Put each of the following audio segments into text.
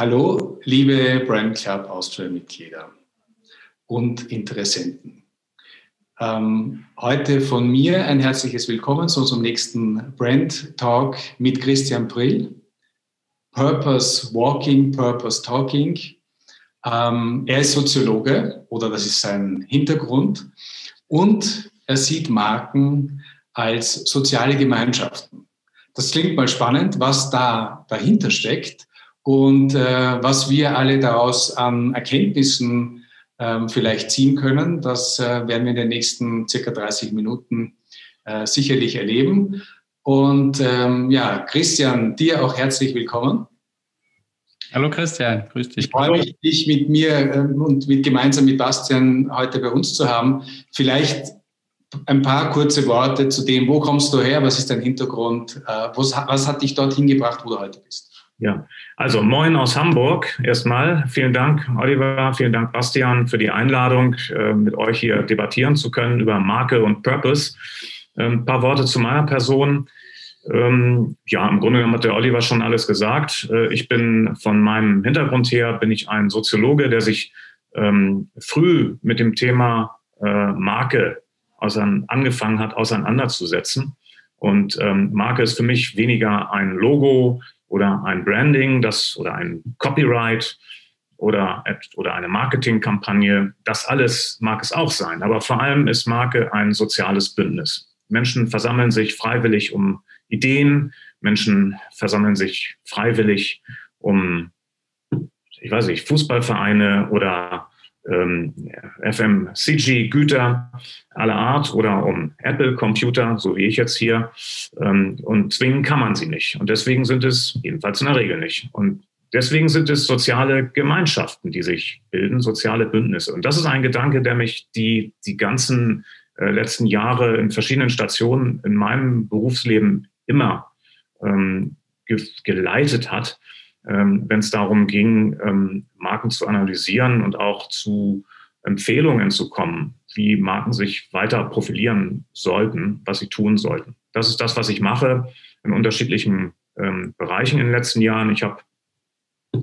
Hallo, liebe Brand Club Austria-Mitglieder und Interessenten. Ähm, heute von mir ein herzliches Willkommen zu unserem nächsten Brand Talk mit Christian Brill. Purpose Walking, Purpose Talking. Ähm, er ist Soziologe oder das ist sein Hintergrund und er sieht Marken als soziale Gemeinschaften. Das klingt mal spannend, was da dahinter steckt und äh, was wir alle daraus an Erkenntnissen ähm, vielleicht ziehen können. Das äh, werden wir in den nächsten circa 30 Minuten äh, sicherlich erleben. Und ähm, ja, Christian, dir auch herzlich willkommen. Hallo Christian, grüß dich. Ich freue mich, dich mit mir ähm, und mit, gemeinsam mit Bastian heute bei uns zu haben. Vielleicht ein paar kurze Worte zu dem, wo kommst du her, was ist dein Hintergrund, äh, was, was hat dich dorthin gebracht, wo du heute bist? Ja, also moin aus Hamburg erstmal. Vielen Dank, Oliver, vielen Dank, Bastian, für die Einladung, äh, mit euch hier debattieren zu können über Marke und Purpose. Ein ähm, paar Worte zu meiner Person. Ähm, ja, im Grunde genommen hat der Oliver schon alles gesagt. Äh, ich bin von meinem Hintergrund her, bin ich ein Soziologe, der sich ähm, früh mit dem Thema äh, Marke angefangen hat, auseinanderzusetzen. Und Marke ist für mich weniger ein Logo, oder ein Branding, das oder ein Copyright oder, oder eine Marketingkampagne. Das alles mag es auch sein. Aber vor allem ist Marke ein soziales Bündnis. Menschen versammeln sich freiwillig um Ideen. Menschen versammeln sich freiwillig um, ich weiß nicht, Fußballvereine oder FMCG-Güter aller Art oder um Apple-Computer, so wie ich jetzt hier. Ähm, und zwingen kann man sie nicht. Und deswegen sind es, jedenfalls in der Regel nicht. Und deswegen sind es soziale Gemeinschaften, die sich bilden, soziale Bündnisse. Und das ist ein Gedanke, der mich die, die ganzen äh, letzten Jahre in verschiedenen Stationen in meinem Berufsleben immer ähm, ge geleitet hat ähm, wenn es darum ging, ähm, Marken zu analysieren und auch zu Empfehlungen zu kommen, wie Marken sich weiter profilieren sollten, was sie tun sollten. Das ist das, was ich mache in unterschiedlichen ähm, Bereichen in den letzten Jahren. Ich habe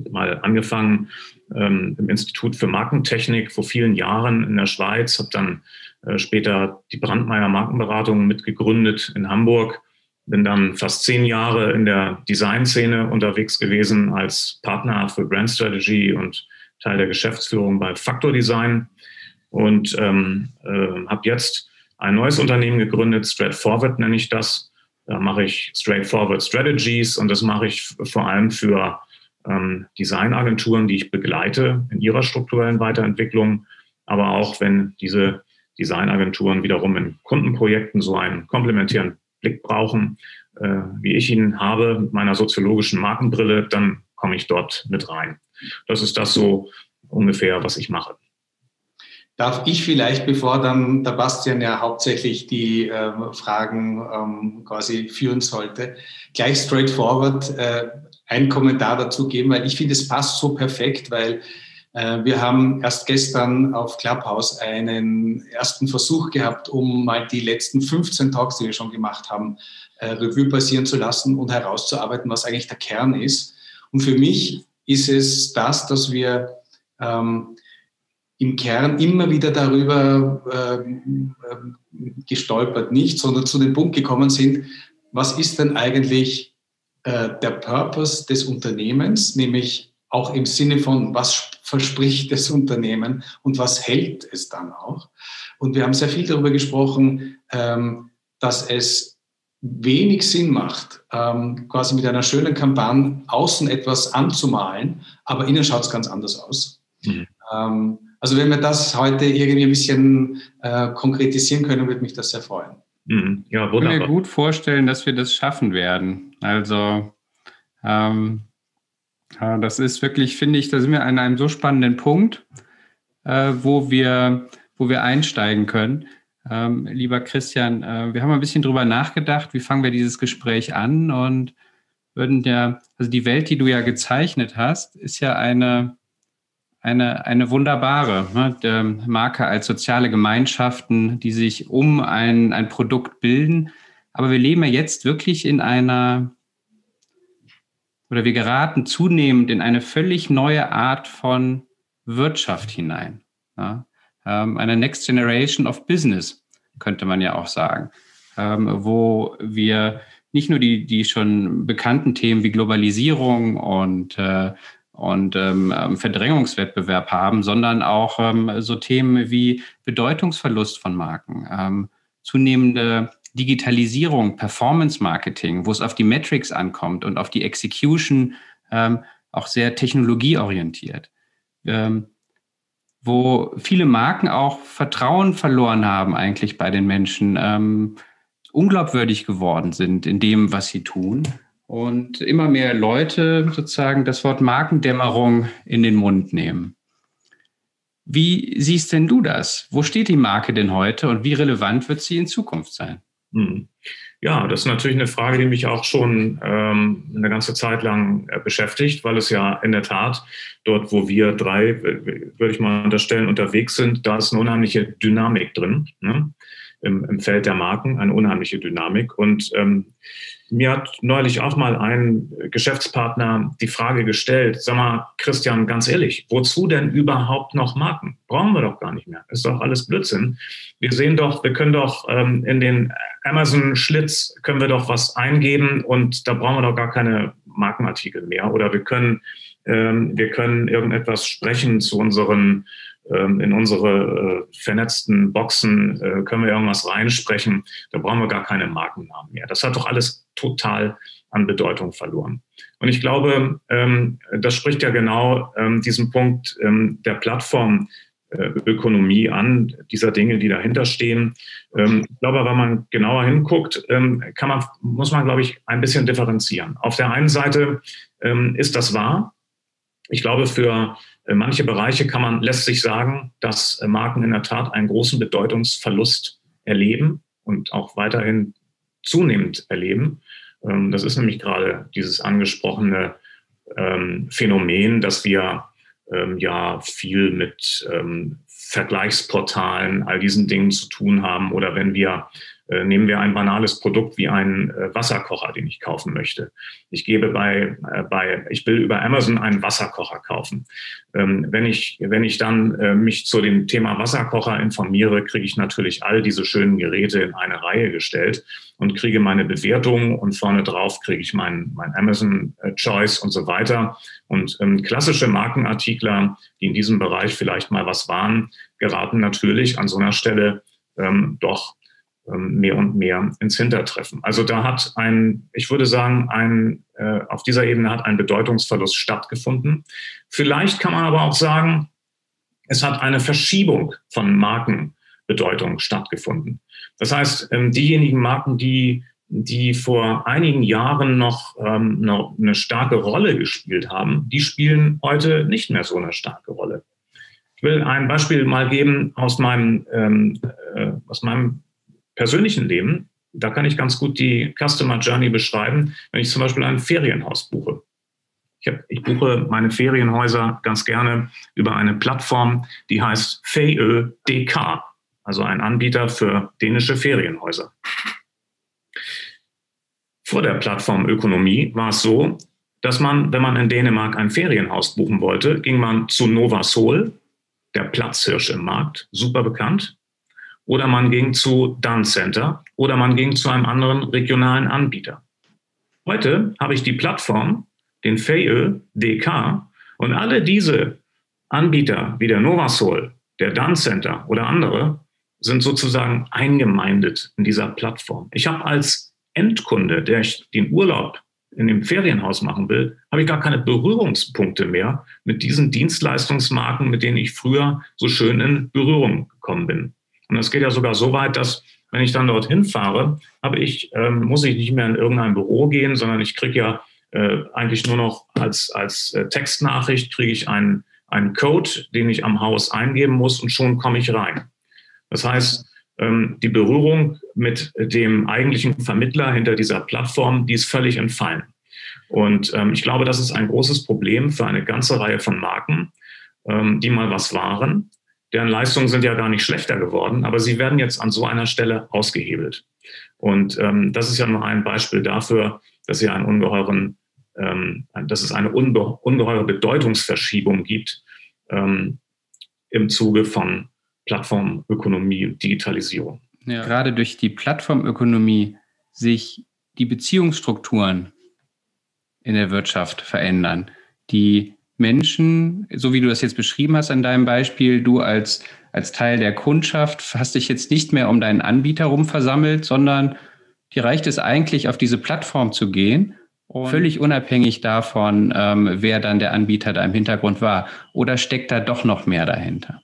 mal angefangen ähm, im Institut für Markentechnik vor vielen Jahren in der Schweiz, habe dann äh, später die Brandmeier Markenberatung mitgegründet in Hamburg bin dann fast zehn Jahre in der Designszene unterwegs gewesen als Partner für Brand Strategy und Teil der Geschäftsführung bei Factor Design und ähm, äh, habe jetzt ein neues Unternehmen gegründet, Straightforward nenne ich das. Da mache ich Straightforward Strategies und das mache ich vor allem für ähm, Designagenturen, die ich begleite in ihrer strukturellen Weiterentwicklung, aber auch wenn diese Designagenturen wiederum in Kundenprojekten so einen komplementären Blick brauchen, äh, wie ich ihn habe mit meiner soziologischen Markenbrille, dann komme ich dort mit rein. Das ist das so ungefähr, was ich mache. Darf ich vielleicht, bevor dann der Bastian ja hauptsächlich die äh, Fragen ähm, quasi führen sollte, gleich straightforward äh, einen Kommentar dazu geben, weil ich finde, es passt so perfekt, weil wir haben erst gestern auf Clubhouse einen ersten Versuch gehabt, um mal die letzten 15 Talks, die wir schon gemacht haben, äh, Revue passieren zu lassen und herauszuarbeiten, was eigentlich der Kern ist. Und für mich ist es das, dass wir ähm, im Kern immer wieder darüber äh, gestolpert, nicht, sondern zu dem Punkt gekommen sind, was ist denn eigentlich äh, der Purpose des Unternehmens, nämlich auch im Sinne von, was verspricht das Unternehmen und was hält es dann auch. Und wir haben sehr viel darüber gesprochen, ähm, dass es wenig Sinn macht, ähm, quasi mit einer schönen Kampagne außen etwas anzumalen, aber innen schaut es ganz anders aus. Mhm. Ähm, also wenn wir das heute irgendwie ein bisschen äh, konkretisieren können, würde mich das sehr freuen. Mhm. Ja, wunderbar. Ich kann mir gut vorstellen, dass wir das schaffen werden. Also ähm, ja, das ist wirklich, finde ich, da sind wir an einem so spannenden Punkt, äh, wo, wir, wo wir einsteigen können. Ähm, lieber Christian, äh, wir haben ein bisschen drüber nachgedacht, wie fangen wir dieses Gespräch an und würden ja, also die Welt, die du ja gezeichnet hast, ist ja eine, eine, eine wunderbare ne? Marke als soziale Gemeinschaften, die sich um ein, ein Produkt bilden. Aber wir leben ja jetzt wirklich in einer oder wir geraten zunehmend in eine völlig neue Art von Wirtschaft hinein. Ja? Ähm, eine Next Generation of Business, könnte man ja auch sagen, ähm, wo wir nicht nur die, die schon bekannten Themen wie Globalisierung und, äh, und ähm, ähm Verdrängungswettbewerb haben, sondern auch ähm, so Themen wie Bedeutungsverlust von Marken, ähm, zunehmende Digitalisierung, Performance Marketing, wo es auf die Metrics ankommt und auf die Execution ähm, auch sehr technologieorientiert. Ähm, wo viele Marken auch Vertrauen verloren haben eigentlich bei den Menschen, ähm, unglaubwürdig geworden sind in dem, was sie tun. Und immer mehr Leute sozusagen das Wort Markendämmerung in den Mund nehmen. Wie siehst denn du das? Wo steht die Marke denn heute und wie relevant wird sie in Zukunft sein? Hm. Ja, das ist natürlich eine Frage, die mich auch schon ähm, eine ganze Zeit lang äh, beschäftigt, weil es ja in der Tat dort, wo wir drei, würde ich mal unterstellen, unterwegs sind, da ist eine unheimliche Dynamik drin. Ne? Im, Im, Feld der Marken, eine unheimliche Dynamik. Und ähm, mir hat neulich auch mal ein Geschäftspartner die Frage gestellt, sag mal, Christian, ganz ehrlich, wozu denn überhaupt noch Marken? Brauchen wir doch gar nicht mehr. Ist doch alles Blödsinn. Wir sehen doch, wir können doch ähm, in den Amazon-Schlitz können wir doch was eingeben und da brauchen wir doch gar keine Markenartikel mehr. Oder wir können, ähm, wir können irgendetwas sprechen zu unseren in unsere äh, vernetzten Boxen äh, können wir irgendwas reinsprechen. Da brauchen wir gar keine Markennamen mehr. Das hat doch alles total an Bedeutung verloren. Und ich glaube, ähm, das spricht ja genau ähm, diesen Punkt der Plattformökonomie an, dieser Dinge, die dahinter stehen. ich glaube, wenn man genauer hinguckt, kann man, muss man, glaube ich, ein bisschen differenzieren. Auf der einen Seite ist das wahr. Ich glaube, für äh, manche Bereiche kann man, lässt sich sagen, dass äh, Marken in der Tat einen großen Bedeutungsverlust erleben und auch weiterhin zunehmend erleben. Ähm, das ist nämlich gerade dieses angesprochene ähm, Phänomen, dass wir ähm, ja viel mit Vergleichsportalen, all diesen Dingen zu tun haben oder wenn wir äh, nehmen wir ein banales Produkt wie einen äh, Wasserkocher, den ich kaufen möchte. Ich gebe bei, äh, bei, ich will über Amazon einen Wasserkocher kaufen. Ähm, wenn ich, wenn ich dann mich zu dem Thema Wasserkocher informiere, kriege ich natürlich all diese schönen Geräte in eine Reihe gestellt und kriege meine Bewertung und vorne drauf kriege ich mein, mein Amazon Choice und so weiter. Und ähm, klassische Markenartikler, die in diesem Bereich vielleicht mal was waren, geraten natürlich an so einer Stelle ähm, doch mehr und mehr ins Hintertreffen. Also da hat ein, ich würde sagen, ein, äh, auf dieser Ebene hat ein Bedeutungsverlust stattgefunden. Vielleicht kann man aber auch sagen, es hat eine Verschiebung von Markenbedeutung stattgefunden. Das heißt, ähm, diejenigen Marken, die, die vor einigen Jahren noch, ähm, noch eine starke Rolle gespielt haben, die spielen heute nicht mehr so eine starke Rolle. Ich will ein Beispiel mal geben aus meinem, ähm, äh, aus meinem persönlichen Leben, da kann ich ganz gut die Customer Journey beschreiben, wenn ich zum Beispiel ein Ferienhaus buche. Ich, hab, ich buche meine Ferienhäuser ganz gerne über eine Plattform, die heißt FEÖ.dk, also ein Anbieter für dänische Ferienhäuser. Vor der Plattform Ökonomie war es so, dass man, wenn man in Dänemark ein Ferienhaus buchen wollte, ging man zu Nova Sol, der Platzhirsch im Markt, super bekannt, oder man ging zu Dun Center oder man ging zu einem anderen regionalen Anbieter. Heute habe ich die Plattform, den FEIÖ DK und alle diese Anbieter wie der Novasol, der Dun Center oder andere sind sozusagen eingemeindet in dieser Plattform. Ich habe als Endkunde, der ich den Urlaub in dem Ferienhaus machen will, habe ich gar keine Berührungspunkte mehr mit diesen Dienstleistungsmarken, mit denen ich früher so schön in Berührung gekommen bin. Und das geht ja sogar so weit, dass wenn ich dann dorthin fahre, habe ich, ähm, muss ich nicht mehr in irgendein Büro gehen, sondern ich kriege ja äh, eigentlich nur noch als, als äh, Textnachricht kriege ich einen, einen Code, den ich am Haus eingeben muss und schon komme ich rein. Das heißt, ähm, die Berührung mit dem eigentlichen Vermittler hinter dieser Plattform, die ist völlig entfallen. Und ähm, ich glaube, das ist ein großes Problem für eine ganze Reihe von Marken, ähm, die mal was waren deren Leistungen sind ja gar nicht schlechter geworden, aber sie werden jetzt an so einer Stelle ausgehebelt. Und ähm, das ist ja nur ein Beispiel dafür, dass sie einen ungeheuren ähm, dass es eine unge ungeheure Bedeutungsverschiebung gibt ähm, im Zuge von Plattformökonomie und Digitalisierung. Ja. Gerade durch die Plattformökonomie sich die Beziehungsstrukturen in der Wirtschaft verändern. Die Menschen, so wie du das jetzt beschrieben hast an deinem Beispiel, du als, als Teil der Kundschaft hast dich jetzt nicht mehr um deinen Anbieter rum versammelt, sondern dir reicht es eigentlich, auf diese Plattform zu gehen, völlig unabhängig davon, ähm, wer dann der Anbieter da im Hintergrund war. Oder steckt da doch noch mehr dahinter?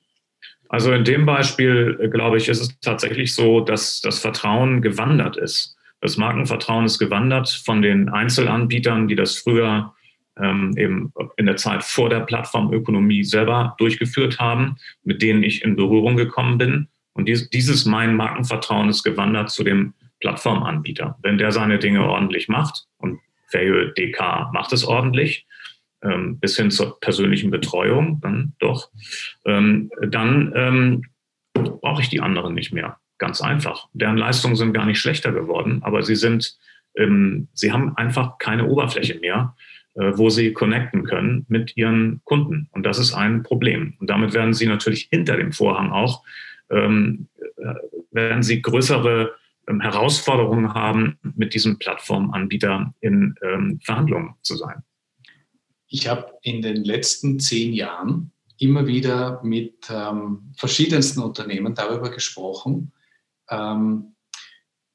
Also in dem Beispiel, äh, glaube ich, ist es tatsächlich so, dass das Vertrauen gewandert ist. Das Markenvertrauen ist gewandert von den Einzelanbietern, die das früher ähm, eben in der Zeit vor der Plattformökonomie selber durchgeführt haben, mit denen ich in Berührung gekommen bin. Und dies, dieses mein Markenvertrauen ist gewandert zu dem Plattformanbieter. Wenn der seine Dinge ordentlich macht, und Fairhöhe DK macht es ordentlich, ähm, bis hin zur persönlichen Betreuung, dann doch, ähm, dann ähm, brauche ich die anderen nicht mehr. Ganz einfach. Deren Leistungen sind gar nicht schlechter geworden, aber sie sind, ähm, sie haben einfach keine Oberfläche mehr, wo sie connecten können mit ihren Kunden. Und das ist ein Problem. Und damit werden sie natürlich hinter dem Vorhang auch, ähm, äh, werden sie größere ähm, Herausforderungen haben, mit diesem Plattformanbieter in ähm, Verhandlungen zu sein. Ich habe in den letzten zehn Jahren immer wieder mit ähm, verschiedensten Unternehmen darüber gesprochen, ähm,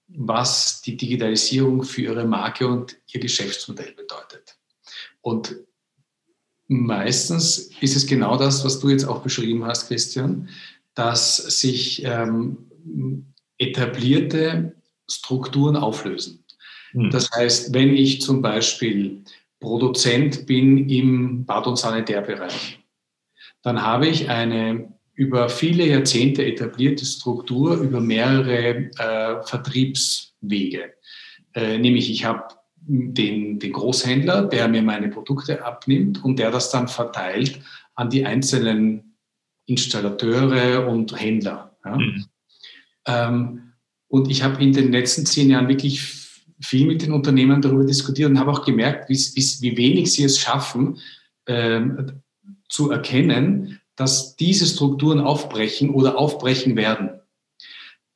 was die Digitalisierung für ihre Marke und ihr Geschäftsmodell bedeutet. Und meistens ist es genau das, was du jetzt auch beschrieben hast, Christian, dass sich ähm, etablierte Strukturen auflösen. Hm. Das heißt, wenn ich zum Beispiel Produzent bin im Bad- und Sanitärbereich, dann habe ich eine über viele Jahrzehnte etablierte Struktur über mehrere äh, Vertriebswege. Äh, nämlich ich habe den, den Großhändler, der mir meine Produkte abnimmt und der das dann verteilt an die einzelnen Installateure und Händler. Ja. Mhm. Ähm, und ich habe in den letzten zehn Jahren wirklich viel mit den Unternehmen darüber diskutiert und habe auch gemerkt, wie, wie, wenig sie es schaffen, ähm, zu erkennen, dass diese Strukturen aufbrechen oder aufbrechen werden.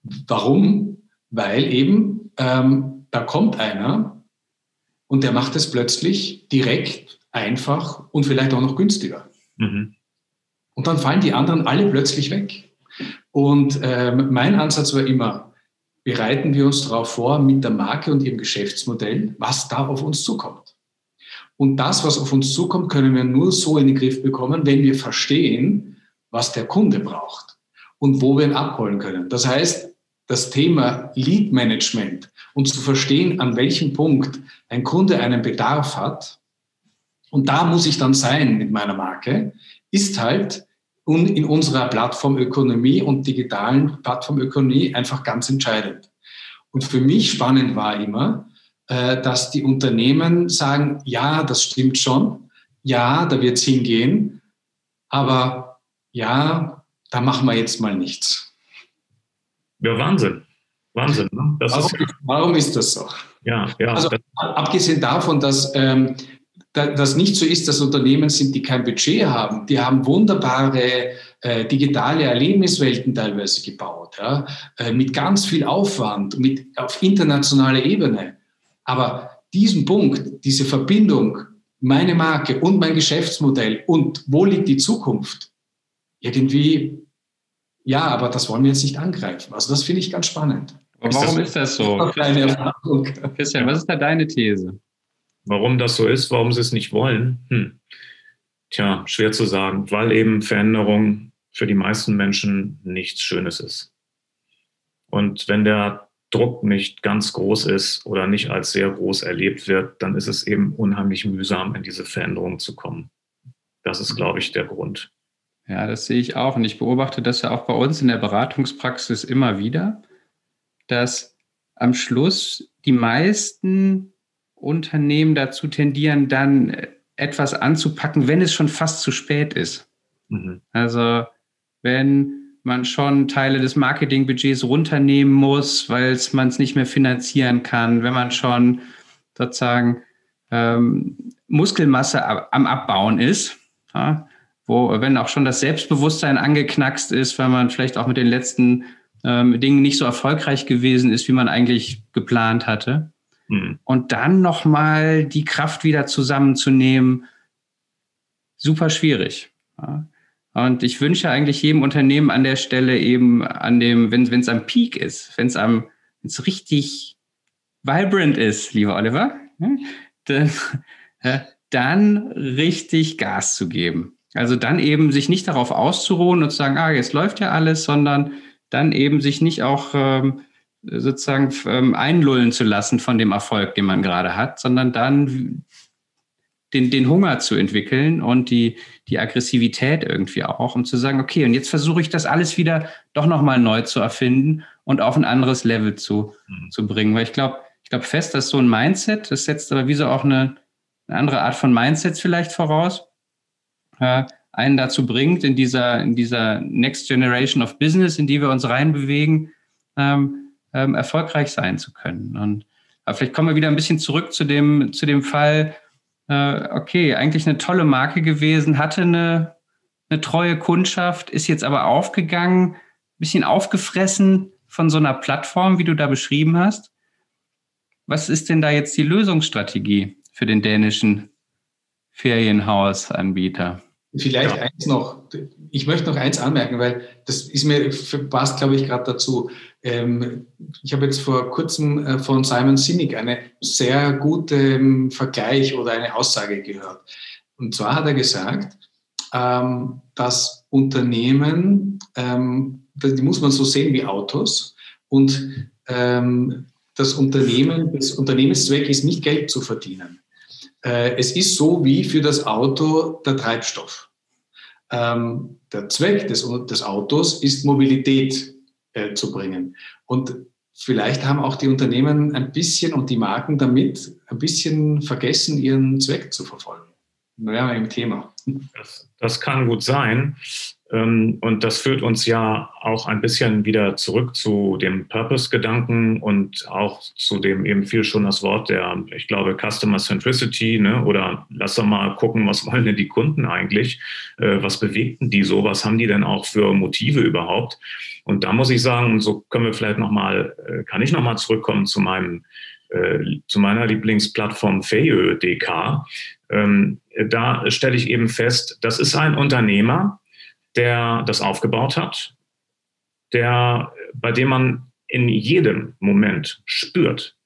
Warum? Weil eben ähm, da kommt einer und der macht es plötzlich direkt, einfach und vielleicht auch noch günstiger. Mhm. Und dann fallen die anderen alle plötzlich weg. Und ähm, mein Ansatz war immer, bereiten wir uns darauf vor mit der Marke und ihrem Geschäftsmodell, was da auf uns zukommt. Und das, was auf uns zukommt, können wir nur so in den Griff bekommen, wenn wir verstehen, was der Kunde braucht und wo wir ihn abholen können. Das heißt, das Thema Lead Management und zu verstehen, an welchem Punkt ein Kunde einen Bedarf hat, und da muss ich dann sein mit meiner Marke, ist halt in unserer Plattformökonomie und digitalen Plattformökonomie einfach ganz entscheidend. Und für mich spannend war immer, äh, dass die Unternehmen sagen, ja, das stimmt schon, ja, da wird es hingehen, aber ja, da machen wir jetzt mal nichts. Ja, Wahnsinn. Wahnsinn. Ne? Warum ist, warum, ist, das so? Ja, ja. Also abgesehen davon, dass ähm, das nicht so ist, dass Unternehmen sind, die kein Budget haben. Die haben wunderbare äh, digitale Erlebniswelten teilweise gebaut, ja, äh, mit ganz viel Aufwand, mit, auf internationaler Ebene. Aber diesen Punkt, diese Verbindung, meine Marke und mein Geschäftsmodell und wo liegt die Zukunft, irgendwie, ja, aber das wollen wir jetzt nicht angreifen. Also das finde ich ganz spannend. Aber warum ist das, ist das so? Christian, Christian, was ist da deine These? Warum das so ist, warum sie es nicht wollen, hm. tja, schwer zu sagen, weil eben Veränderung für die meisten Menschen nichts Schönes ist. Und wenn der Druck nicht ganz groß ist oder nicht als sehr groß erlebt wird, dann ist es eben unheimlich mühsam, in diese Veränderung zu kommen. Das ist, glaube ich, der Grund. Ja, das sehe ich auch. Und ich beobachte das ja auch bei uns in der Beratungspraxis immer wieder, dass am Schluss die meisten Unternehmen dazu tendieren, dann etwas anzupacken, wenn es schon fast zu spät ist. Mhm. Also wenn man schon Teile des Marketingbudgets runternehmen muss, weil man es nicht mehr finanzieren kann, wenn man schon sozusagen ähm, Muskelmasse am Abbauen ist, ja, wo, wenn auch schon das Selbstbewusstsein angeknackst ist, weil man vielleicht auch mit den letzten ähm, Dingen nicht so erfolgreich gewesen ist, wie man eigentlich geplant hatte. Mhm. Und dann nochmal die Kraft wieder zusammenzunehmen, super schwierig. Ja. Und ich wünsche eigentlich jedem Unternehmen an der Stelle eben an dem, wenn es am Peak ist, wenn es am, wenn es richtig vibrant ist, lieber Oliver, dann, dann richtig Gas zu geben. Also dann eben sich nicht darauf auszuruhen und zu sagen, ah, jetzt läuft ja alles, sondern dann eben sich nicht auch ähm, sozusagen ähm, einlullen zu lassen von dem Erfolg, den man gerade hat, sondern dann den, den Hunger zu entwickeln und die, die Aggressivität irgendwie auch, um zu sagen, okay, und jetzt versuche ich das alles wieder doch nochmal neu zu erfinden und auf ein anderes Level zu, mhm. zu bringen. Weil ich glaube, ich glaube fest, dass so ein Mindset, das setzt aber wie so auch eine, eine andere Art von Mindsets vielleicht voraus, einen dazu bringt, in dieser, in dieser Next Generation of Business, in die wir uns reinbewegen, ähm, ähm, erfolgreich sein zu können. Und vielleicht kommen wir wieder ein bisschen zurück zu dem, zu dem Fall, äh, okay, eigentlich eine tolle Marke gewesen, hatte eine, eine treue Kundschaft, ist jetzt aber aufgegangen, ein bisschen aufgefressen von so einer Plattform, wie du da beschrieben hast. Was ist denn da jetzt die Lösungsstrategie für den dänischen Ferienhausanbieter? Vielleicht ja. eins noch. Ich möchte noch eins anmerken, weil das ist mir passt, glaube ich, gerade dazu. Ähm, ich habe jetzt vor kurzem äh, von Simon Sinek eine sehr gute ähm, Vergleich oder eine Aussage gehört. Und zwar hat er gesagt, ähm, dass Unternehmen, die muss man so sehen wie Autos und das Unternehmen, das Unternehmenszweck ist nicht Geld zu verdienen. Äh, es ist so wie für das Auto der Treibstoff. Ähm, der Zweck des, des Autos ist Mobilität äh, zu bringen. Und vielleicht haben auch die Unternehmen ein bisschen und die Marken damit ein bisschen vergessen, ihren Zweck zu verfolgen. Naja, im Thema. Das, das kann gut sein. Ähm, und das führt uns ja auch ein bisschen wieder zurück zu dem Purpose-Gedanken und auch zu dem eben viel schon das Wort der, ich glaube, Customer Centricity, ne? oder lass doch mal gucken, was wollen denn die Kunden eigentlich? Äh, was bewegten die so? Was haben die denn auch für Motive überhaupt? Und da muss ich sagen, so können wir vielleicht nochmal, äh, kann ich nochmal zurückkommen zu meinem äh, zu meiner Lieblingsplattform Fayö.dk. Ähm, da stelle ich eben fest, das ist ein Unternehmer, der das aufgebaut hat, der, bei dem man in jedem Moment spürt,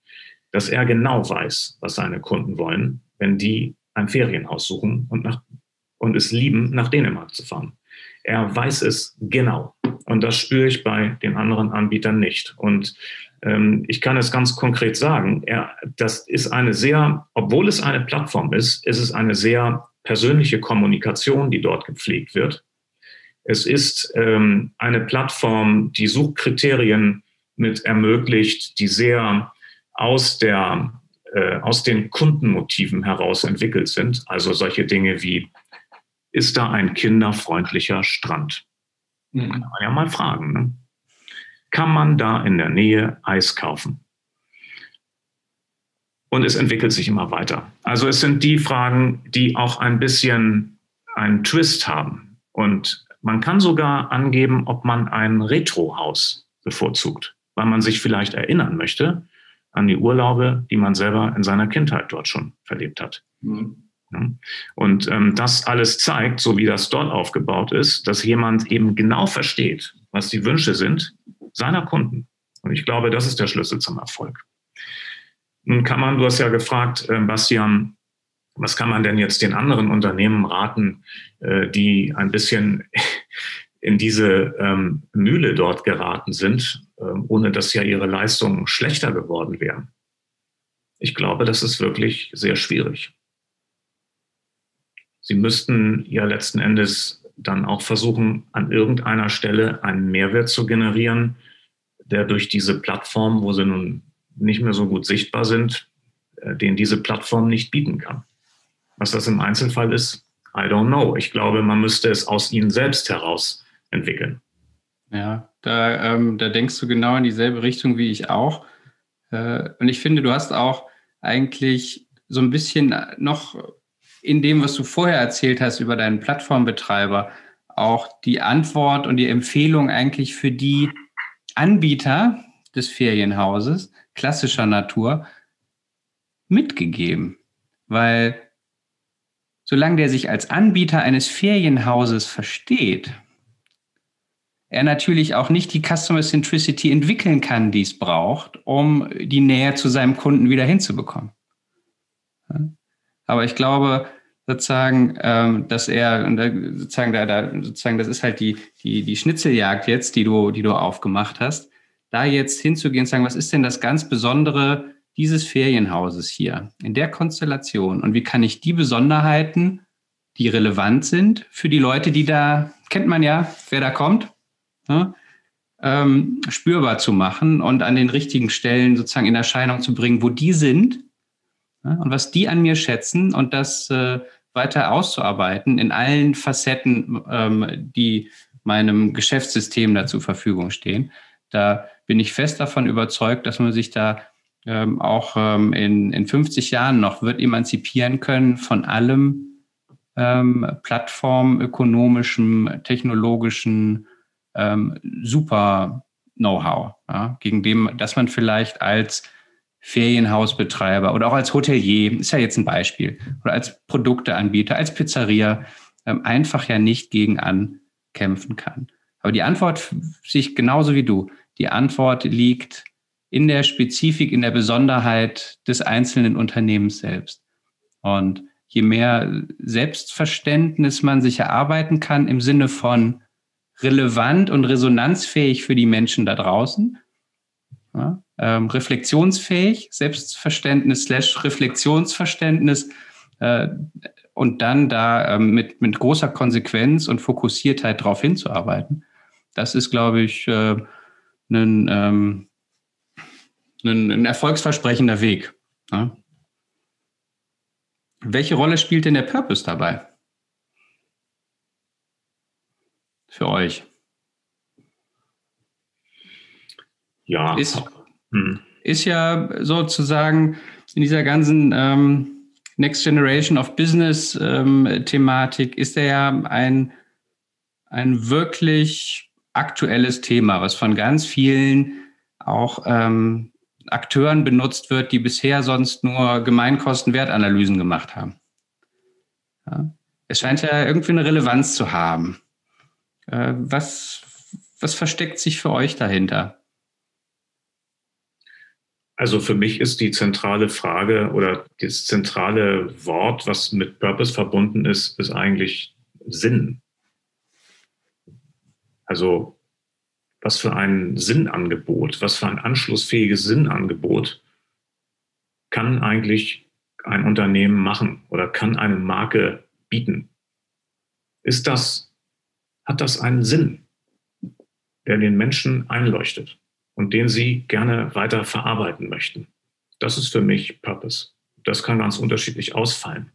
dass er genau weiß, was seine Kunden wollen, wenn die ein Ferienhaus suchen und, nach, und es lieben, nach Dänemark zu fahren. Er weiß es genau. Und das spüre ich bei den anderen Anbietern nicht. Und ich kann es ganz konkret sagen, er, das ist eine sehr, obwohl es eine Plattform ist, ist es eine sehr persönliche Kommunikation, die dort gepflegt wird. Es ist ähm, eine Plattform, die Suchkriterien mit ermöglicht, die sehr aus, der, äh, aus den Kundenmotiven heraus entwickelt sind. Also solche Dinge wie, ist da ein kinderfreundlicher Strand? Mhm. Kann man ja mal fragen. Ne? Kann man da in der Nähe Eis kaufen? Und es entwickelt sich immer weiter. Also es sind die Fragen, die auch ein bisschen einen Twist haben. Und man kann sogar angeben, ob man ein Retrohaus bevorzugt, weil man sich vielleicht erinnern möchte an die Urlaube, die man selber in seiner Kindheit dort schon verlebt hat. Mhm. Und ähm, das alles zeigt, so wie das dort aufgebaut ist, dass jemand eben genau versteht, was die Wünsche sind seiner Kunden. Und ich glaube, das ist der Schlüssel zum Erfolg. Nun kann man, du hast ja gefragt, äh, Bastian, was kann man denn jetzt den anderen Unternehmen raten, äh, die ein bisschen in diese ähm, Mühle dort geraten sind, ähm, ohne dass ja ihre Leistungen schlechter geworden wären? Ich glaube, das ist wirklich sehr schwierig. Sie müssten ja letzten Endes dann auch versuchen, an irgendeiner Stelle einen Mehrwert zu generieren, der durch diese Plattform, wo sie nun nicht mehr so gut sichtbar sind, äh, den diese Plattform nicht bieten kann. Was das im Einzelfall ist, I don't know. Ich glaube, man müsste es aus ihnen selbst heraus entwickeln. Ja, da, ähm, da denkst du genau in dieselbe Richtung wie ich auch. Äh, und ich finde, du hast auch eigentlich so ein bisschen noch in dem, was du vorher erzählt hast über deinen Plattformbetreiber, auch die Antwort und die Empfehlung eigentlich für die Anbieter des Ferienhauses klassischer Natur mitgegeben. Weil solange der sich als Anbieter eines Ferienhauses versteht, er natürlich auch nicht die Customer Centricity entwickeln kann, die es braucht, um die Nähe zu seinem Kunden wieder hinzubekommen. Aber ich glaube sozusagen, ähm, dass er sozusagen da, da sozusagen das ist halt die die die Schnitzeljagd jetzt, die du die du aufgemacht hast, da jetzt hinzugehen und sagen, was ist denn das ganz Besondere dieses Ferienhauses hier in der Konstellation? Und wie kann ich die Besonderheiten, die relevant sind für die Leute, die da kennt man ja, wer da kommt, ne, ähm, spürbar zu machen und an den richtigen Stellen sozusagen in Erscheinung zu bringen, wo die sind ne, und was die an mir schätzen und das äh, weiter auszuarbeiten in allen Facetten, ähm, die meinem Geschäftssystem da zur Verfügung stehen. Da bin ich fest davon überzeugt, dass man sich da ähm, auch ähm, in, in 50 Jahren noch wird emanzipieren können von allem ähm, plattformökonomischem, technologischen ähm, super Know-how, ja, gegen dem, dass man vielleicht als Ferienhausbetreiber oder auch als Hotelier, ist ja jetzt ein Beispiel, oder als Produkteanbieter, als Pizzeria ähm, einfach ja nicht gegen ankämpfen kann. Aber die Antwort sehe ich genauso wie du. Die Antwort liegt in der Spezifik, in der Besonderheit des einzelnen Unternehmens selbst. Und je mehr Selbstverständnis man sich erarbeiten kann im Sinne von relevant und resonanzfähig für die Menschen da draußen, ja, ähm, reflexionsfähig, Selbstverständnis slash Reflexionsverständnis äh, und dann da ähm, mit, mit großer Konsequenz und Fokussiertheit darauf hinzuarbeiten. Das ist, glaube ich, äh, ein, ähm, ein, ein erfolgsversprechender Weg. Ja? Welche Rolle spielt denn der Purpose dabei? Für euch? Ja. Ist, hm. ist ja sozusagen in dieser ganzen ähm, Next Generation of Business ähm, Thematik ist er ja ein, ein wirklich aktuelles Thema, was von ganz vielen auch ähm, Akteuren benutzt wird, die bisher sonst nur Gemeinkostenwertanalysen gemacht haben. Ja. Es scheint ja irgendwie eine Relevanz zu haben. Äh, was, was versteckt sich für euch dahinter? Also für mich ist die zentrale Frage oder das zentrale Wort, was mit Purpose verbunden ist, ist eigentlich Sinn. Also was für ein Sinnangebot, was für ein anschlussfähiges Sinnangebot kann eigentlich ein Unternehmen machen oder kann eine Marke bieten? Ist das, hat das einen Sinn, der den Menschen einleuchtet und den sie gerne weiter verarbeiten möchten? Das ist für mich Purpose. Das kann ganz unterschiedlich ausfallen.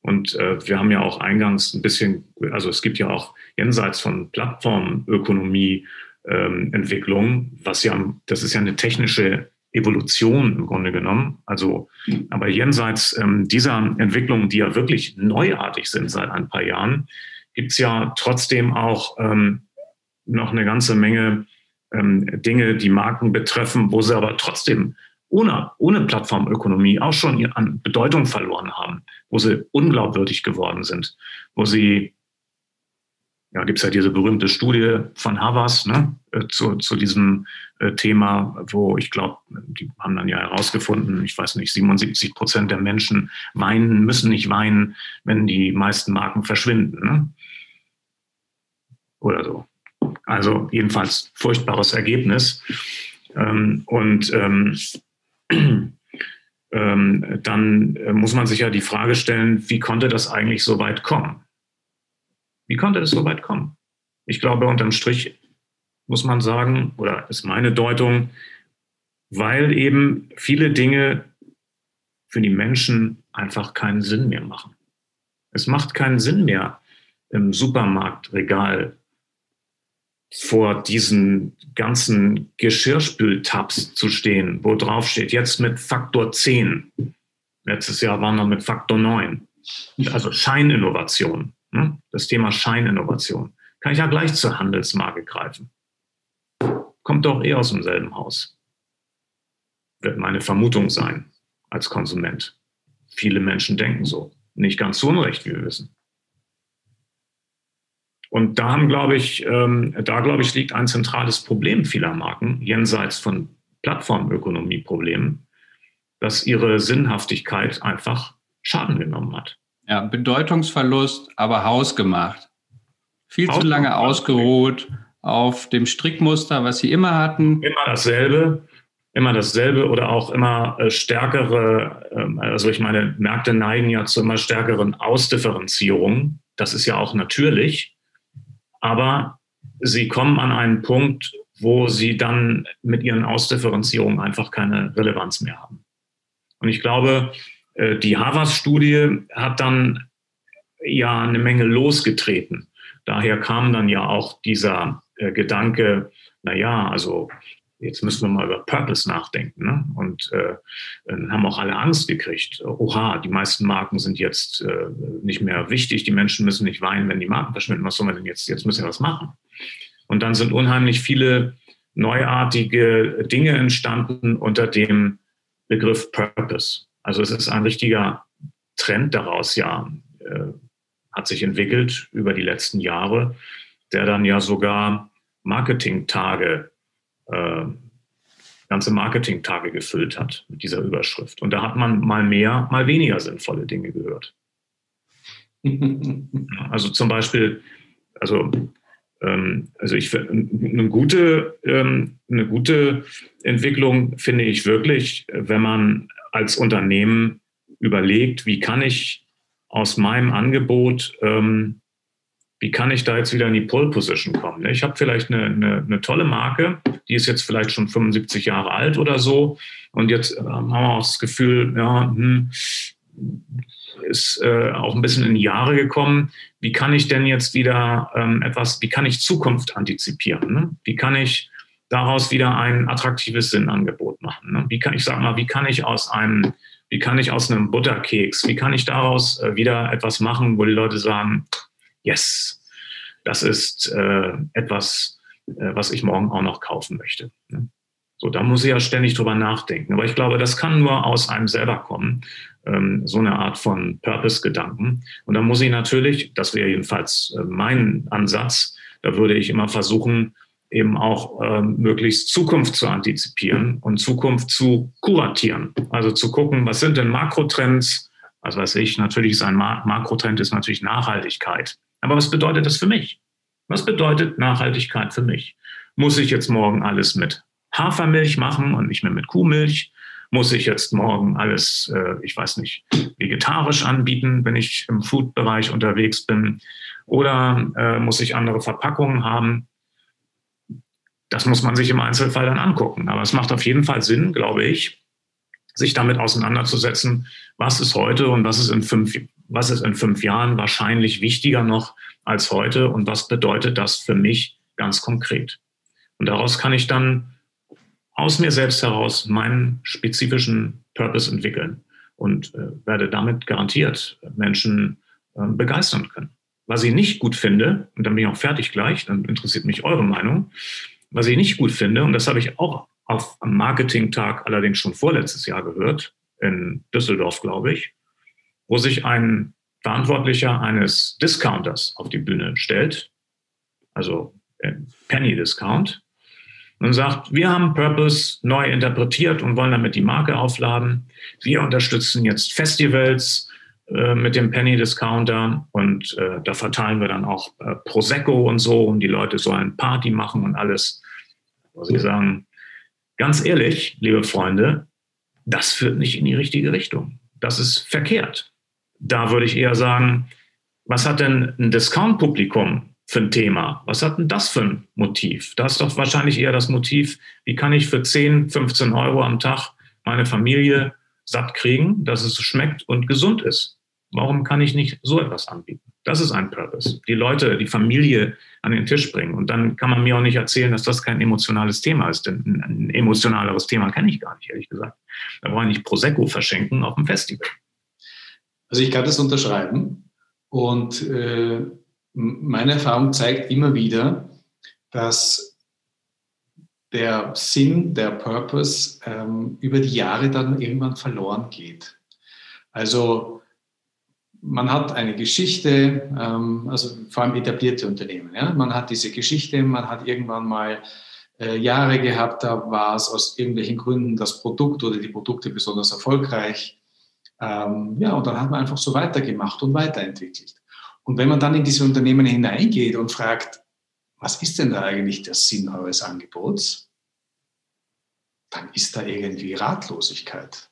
Und äh, wir haben ja auch eingangs ein bisschen, also es gibt ja auch jenseits von Plattformökonomie ähm, Entwicklung, was ja, das ist ja eine technische Evolution im Grunde genommen. Also, aber jenseits ähm, dieser Entwicklungen, die ja wirklich neuartig sind seit ein paar Jahren, gibt es ja trotzdem auch ähm, noch eine ganze Menge ähm, Dinge, die Marken betreffen, wo sie aber trotzdem ohne, ohne Plattformökonomie auch schon an Bedeutung verloren haben, wo sie unglaubwürdig geworden sind, wo sie, ja, gibt es ja diese berühmte Studie von Havas ne, äh, zu, zu diesem äh, Thema, wo ich glaube, die haben dann ja herausgefunden, ich weiß nicht, 77 Prozent der Menschen weinen, müssen nicht weinen, wenn die meisten Marken verschwinden. Ne? Oder so. Also jedenfalls furchtbares Ergebnis. Ähm, und ähm, ähm, dann muss man sich ja die Frage stellen, wie konnte das eigentlich so weit kommen? Wie konnte es so weit kommen? Ich glaube, unterm Strich muss man sagen, oder ist meine Deutung, weil eben viele Dinge für die Menschen einfach keinen Sinn mehr machen. Es macht keinen Sinn mehr, im Supermarktregal vor diesen ganzen Geschirrspültabs zu stehen, wo drauf steht, jetzt mit Faktor 10 Letztes Jahr waren wir mit Faktor 9. Also Scheininnovation. Ne? Das Thema Scheininnovation. Kann ich ja gleich zur Handelsmarke greifen. Kommt doch eh aus demselben Haus. Wird meine Vermutung sein als Konsument. Viele Menschen denken so. Nicht ganz zu Unrecht, wie wir wissen. Und da haben, glaube ich, ähm, da glaube ich, liegt ein zentrales Problem vieler Marken, jenseits von Plattformökonomie-Problemen, dass ihre Sinnhaftigkeit einfach Schaden genommen hat. Ja, Bedeutungsverlust, aber hausgemacht. Viel zu lange ausgeruht auf dem Strickmuster, was sie immer hatten. Immer dasselbe, immer dasselbe oder auch immer äh, stärkere, ähm, also ich meine, Märkte neigen ja zu immer stärkeren Ausdifferenzierungen. Das ist ja auch natürlich. Aber sie kommen an einen Punkt, wo sie dann mit ihren Ausdifferenzierungen einfach keine Relevanz mehr haben. Und ich glaube, äh, die Harvard-Studie hat dann ja eine Menge losgetreten. Daher kam dann ja auch dieser äh, Gedanke, naja, also jetzt müssen wir mal über Purpose nachdenken. Ne? Und äh, haben auch alle Angst gekriegt. Oha, die meisten Marken sind jetzt äh, nicht mehr wichtig. Die Menschen müssen nicht weinen, wenn die Marken verschwinden. Was sollen wir denn jetzt? Jetzt müssen wir was machen. Und dann sind unheimlich viele neuartige Dinge entstanden unter dem Begriff Purpose. Also es ist ein richtiger Trend daraus, ja, äh, hat sich entwickelt über die letzten Jahre, der dann ja sogar Marketingtage äh, ganze Marketingtage gefüllt hat mit dieser Überschrift. Und da hat man mal mehr, mal weniger sinnvolle Dinge gehört. also zum Beispiel, also, ähm, also ich eine gute, ähm, eine gute Entwicklung finde ich wirklich, wenn man als Unternehmen überlegt, wie kann ich aus meinem Angebot ähm, wie kann ich da jetzt wieder in die Pole Position kommen? Ich habe vielleicht eine, eine, eine, tolle Marke, die ist jetzt vielleicht schon 75 Jahre alt oder so. Und jetzt ähm, haben wir auch das Gefühl, ja, hm, ist äh, auch ein bisschen in Jahre gekommen. Wie kann ich denn jetzt wieder ähm, etwas, wie kann ich Zukunft antizipieren? Ne? Wie kann ich daraus wieder ein attraktives Sinnangebot machen? Ne? Wie kann ich, sag mal, wie kann ich aus einem, wie kann ich aus einem Butterkeks, wie kann ich daraus äh, wieder etwas machen, wo die Leute sagen, yes, das ist äh, etwas, äh, was ich morgen auch noch kaufen möchte. Ne? So, da muss ich ja ständig drüber nachdenken. Aber ich glaube, das kann nur aus einem selber kommen, ähm, so eine Art von Purpose-Gedanken. Und da muss ich natürlich, das wäre jedenfalls äh, mein Ansatz, da würde ich immer versuchen, eben auch ähm, möglichst Zukunft zu antizipieren und Zukunft zu kuratieren. Also zu gucken, was sind denn Makrotrends? Also weiß ich, natürlich ist ein Makrotrend ist natürlich Nachhaltigkeit. Aber was bedeutet das für mich? Was bedeutet Nachhaltigkeit für mich? Muss ich jetzt morgen alles mit Hafermilch machen und nicht mehr mit Kuhmilch? Muss ich jetzt morgen alles, äh, ich weiß nicht, vegetarisch anbieten, wenn ich im Food-Bereich unterwegs bin? Oder äh, muss ich andere Verpackungen haben? Das muss man sich im Einzelfall dann angucken. Aber es macht auf jeden Fall Sinn, glaube ich, sich damit auseinanderzusetzen, was ist heute und was ist in fünf was ist in fünf Jahren wahrscheinlich wichtiger noch als heute und was bedeutet das für mich ganz konkret. Und daraus kann ich dann aus mir selbst heraus meinen spezifischen Purpose entwickeln und äh, werde damit garantiert Menschen äh, begeistern können. Was ich nicht gut finde, und dann bin ich auch fertig gleich, dann interessiert mich eure Meinung, was ich nicht gut finde, und das habe ich auch auf am Marketingtag allerdings schon vorletztes Jahr gehört, in Düsseldorf, glaube ich, wo sich ein Verantwortlicher eines Discounters auf die Bühne stellt, also Penny Discount, und sagt, wir haben Purpose neu interpretiert und wollen damit die Marke aufladen. Wir unterstützen jetzt Festivals äh, mit dem Penny Discounter und äh, da verteilen wir dann auch äh, Prosecco und so und die Leute sollen Party machen und alles. Wo sie sagen, ganz ehrlich, liebe Freunde, das führt nicht in die richtige Richtung. Das ist verkehrt da würde ich eher sagen, was hat denn ein Discount-Publikum für ein Thema? Was hat denn das für ein Motiv? Da ist doch wahrscheinlich eher das Motiv, wie kann ich für 10, 15 Euro am Tag meine Familie satt kriegen, dass es schmeckt und gesund ist? Warum kann ich nicht so etwas anbieten? Das ist ein Purpose. Die Leute, die Familie an den Tisch bringen. Und dann kann man mir auch nicht erzählen, dass das kein emotionales Thema ist. Denn ein emotionaleres Thema kenne ich gar nicht, ehrlich gesagt. Da brauche ich nicht Prosecco verschenken auf dem Festival. Also ich kann das unterschreiben. Und äh, meine Erfahrung zeigt immer wieder, dass der Sinn, der Purpose ähm, über die Jahre dann irgendwann verloren geht. Also man hat eine Geschichte, ähm, also vor allem etablierte Unternehmen. Ja? Man hat diese Geschichte, man hat irgendwann mal äh, Jahre gehabt, da war es aus irgendwelchen Gründen das Produkt oder die Produkte besonders erfolgreich. Ähm, ja, und dann hat man einfach so weitergemacht und weiterentwickelt. Und wenn man dann in diese Unternehmen hineingeht und fragt, was ist denn da eigentlich der Sinn eures Angebots? Dann ist da irgendwie Ratlosigkeit.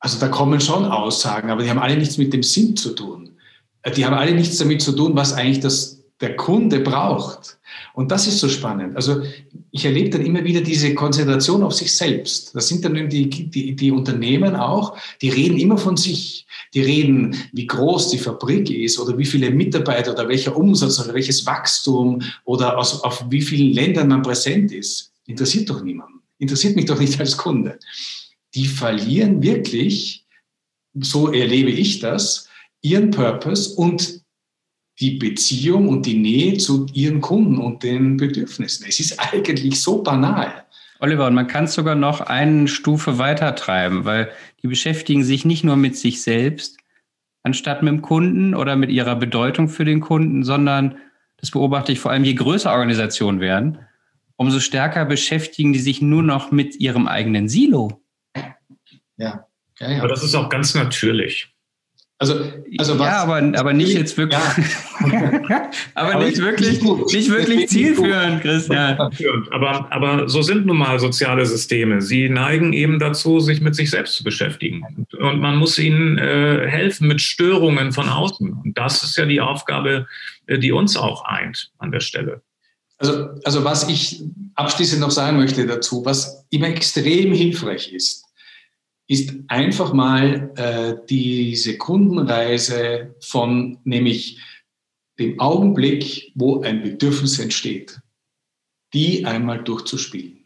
Also da kommen schon Aussagen, aber die haben alle nichts mit dem Sinn zu tun. Äh, die haben alle nichts damit zu tun, was eigentlich das, der Kunde braucht. Und das ist so spannend. Also ich erlebe dann immer wieder diese Konzentration auf sich selbst. Das sind dann die, die, die Unternehmen auch, die reden immer von sich. Die reden, wie groß die Fabrik ist oder wie viele Mitarbeiter oder welcher Umsatz oder welches Wachstum oder aus, auf wie vielen Ländern man präsent ist. Interessiert doch niemanden. Interessiert mich doch nicht als Kunde. Die verlieren wirklich, so erlebe ich das, ihren Purpose und die Beziehung und die Nähe zu ihren Kunden und den Bedürfnissen. Es ist eigentlich so banal. Oliver, und man kann es sogar noch eine Stufe weiter treiben, weil die beschäftigen sich nicht nur mit sich selbst, anstatt mit dem Kunden oder mit ihrer Bedeutung für den Kunden, sondern das beobachte ich vor allem, je größer Organisationen werden, umso stärker beschäftigen die sich nur noch mit ihrem eigenen Silo. Ja. ja, ja. Aber das ist auch ganz natürlich. Also, also was, ja, aber, aber nicht jetzt wirklich, ja. aber, aber, nicht wirklich, nicht, nicht wirklich zielführend, Christian. Aber, aber so sind nun mal soziale Systeme. Sie neigen eben dazu, sich mit sich selbst zu beschäftigen. Und man muss ihnen äh, helfen mit Störungen von außen. Und das ist ja die Aufgabe, äh, die uns auch eint an der Stelle. Also, also was ich abschließend noch sagen möchte dazu, was immer extrem hilfreich ist, ist einfach mal äh, diese Kundenreise von nämlich dem Augenblick, wo ein Bedürfnis entsteht, die einmal durchzuspielen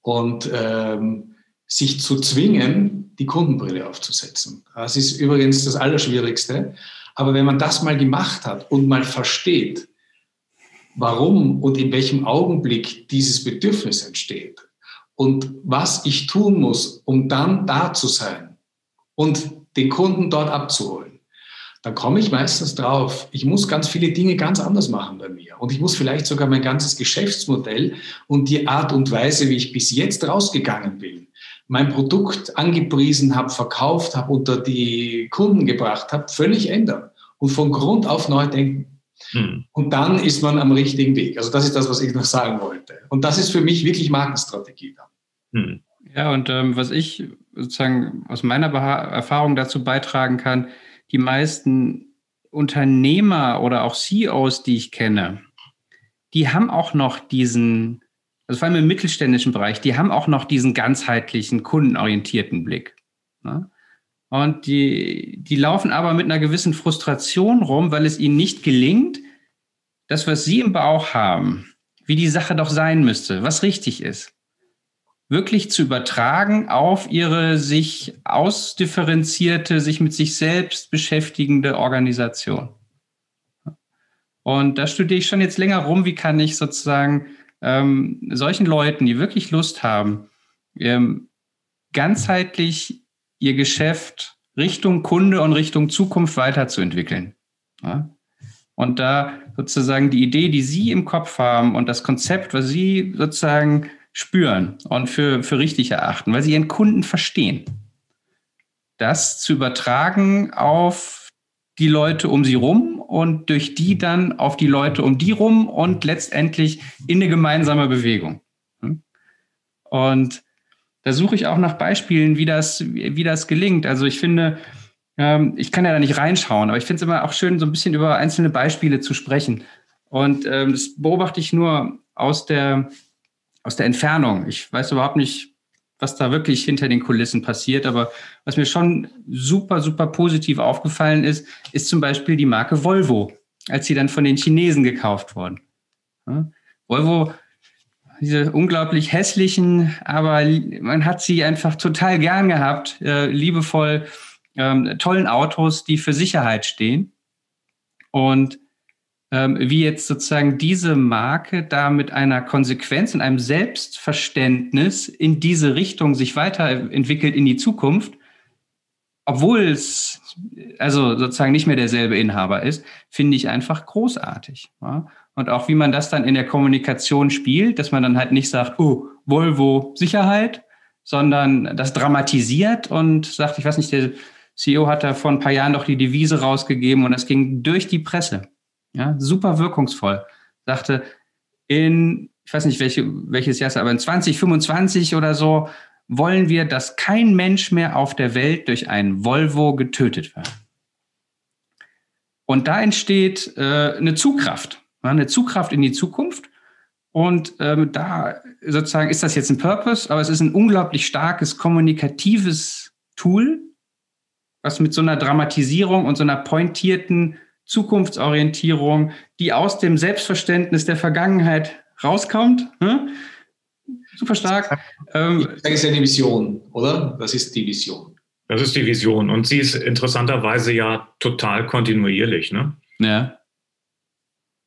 und ähm, sich zu zwingen, die Kundenbrille aufzusetzen. Das ist übrigens das Allerschwierigste. Aber wenn man das mal gemacht hat und mal versteht, warum und in welchem Augenblick dieses Bedürfnis entsteht, und was ich tun muss, um dann da zu sein und den Kunden dort abzuholen, dann komme ich meistens drauf, ich muss ganz viele Dinge ganz anders machen bei mir. Und ich muss vielleicht sogar mein ganzes Geschäftsmodell und die Art und Weise, wie ich bis jetzt rausgegangen bin, mein Produkt angepriesen habe, verkauft habe, unter die Kunden gebracht habe, völlig ändern und von Grund auf neu denken. Hm. Und dann ist man am richtigen Weg. Also das ist das, was ich noch sagen wollte. Und das ist für mich wirklich Markenstrategie dann. Hm. Ja, und ähm, was ich sozusagen aus meiner Beha Erfahrung dazu beitragen kann, die meisten Unternehmer oder auch CEOs, die ich kenne, die haben auch noch diesen, also vor allem im mittelständischen Bereich, die haben auch noch diesen ganzheitlichen, kundenorientierten Blick. Ne? Und die, die laufen aber mit einer gewissen Frustration rum, weil es ihnen nicht gelingt, das, was sie im Bauch haben, wie die Sache doch sein müsste, was richtig ist, wirklich zu übertragen auf ihre sich ausdifferenzierte, sich mit sich selbst beschäftigende Organisation. Und da studiere ich schon jetzt länger rum, wie kann ich sozusagen ähm, solchen Leuten, die wirklich Lust haben, ähm, ganzheitlich ihr Geschäft Richtung Kunde und Richtung Zukunft weiterzuentwickeln. Ja? Und da sozusagen die Idee, die Sie im Kopf haben und das Konzept, was Sie sozusagen spüren und für, für richtig erachten, weil Sie Ihren Kunden verstehen, das zu übertragen auf die Leute um Sie rum und durch die dann auf die Leute um die rum und letztendlich in eine gemeinsame Bewegung. Und da suche ich auch nach Beispielen, wie das, wie das gelingt. Also ich finde, ähm, ich kann ja da nicht reinschauen, aber ich finde es immer auch schön, so ein bisschen über einzelne Beispiele zu sprechen. Und ähm, das beobachte ich nur aus der, aus der Entfernung. Ich weiß überhaupt nicht, was da wirklich hinter den Kulissen passiert. Aber was mir schon super, super positiv aufgefallen ist, ist zum Beispiel die Marke Volvo, als sie dann von den Chinesen gekauft wurden. Ja? Volvo, diese unglaublich hässlichen, aber man hat sie einfach total gern gehabt, äh, liebevoll, ähm, tollen Autos, die für Sicherheit stehen. Und ähm, wie jetzt sozusagen diese Marke da mit einer Konsequenz und einem Selbstverständnis in diese Richtung sich weiterentwickelt in die Zukunft, obwohl es also sozusagen nicht mehr derselbe Inhaber ist, finde ich einfach großartig. Ja? Und auch wie man das dann in der Kommunikation spielt, dass man dann halt nicht sagt, oh, Volvo Sicherheit, sondern das dramatisiert und sagt, ich weiß nicht, der CEO hat da vor ein paar Jahren doch die Devise rausgegeben und das ging durch die Presse. Ja, super wirkungsvoll. Sagte, in, ich weiß nicht, welche, welches Jahr es aber in 2025 oder so, wollen wir, dass kein Mensch mehr auf der Welt durch ein Volvo getötet wird. Und da entsteht äh, eine Zugkraft, eine Zugkraft in die Zukunft. Und ähm, da sozusagen ist das jetzt ein Purpose, aber es ist ein unglaublich starkes kommunikatives Tool, was mit so einer Dramatisierung und so einer pointierten Zukunftsorientierung, die aus dem Selbstverständnis der Vergangenheit rauskommt. Hm? Super stark. Ähm, das ist ja die Vision, oder? Das ist die Vision. Das ist die Vision. Und sie ist interessanterweise ja total kontinuierlich. Ne? Ja.